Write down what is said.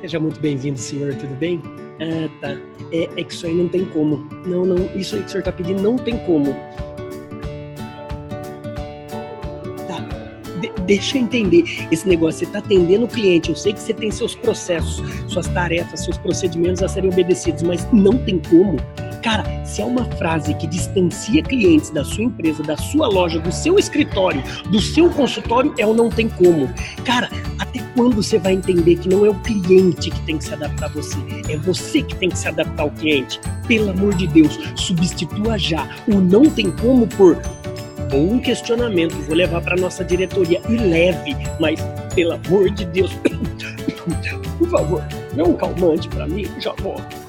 Seja muito bem-vindo, senhor, tudo bem? Ah, tá. É, é que isso aí não tem como. Não, não, isso aí que o senhor tá pedindo não tem como. Tá. De- deixa eu entender esse negócio. Você tá atendendo o cliente. Eu sei que você tem seus processos, suas tarefas, seus procedimentos a serem obedecidos, mas não tem como. Cara, se é uma frase que distancia clientes da sua empresa, da sua loja, do seu escritório, do seu consultório, é o não tem como. Cara, quando você vai entender que não é o cliente que tem que se adaptar a você, é você que tem que se adaptar ao cliente? Pelo amor de Deus, substitua já o não tem como por bom questionamento. Vou levar para nossa diretoria e leve, mas pelo amor de Deus, por favor, dê um calmante para mim, já volto.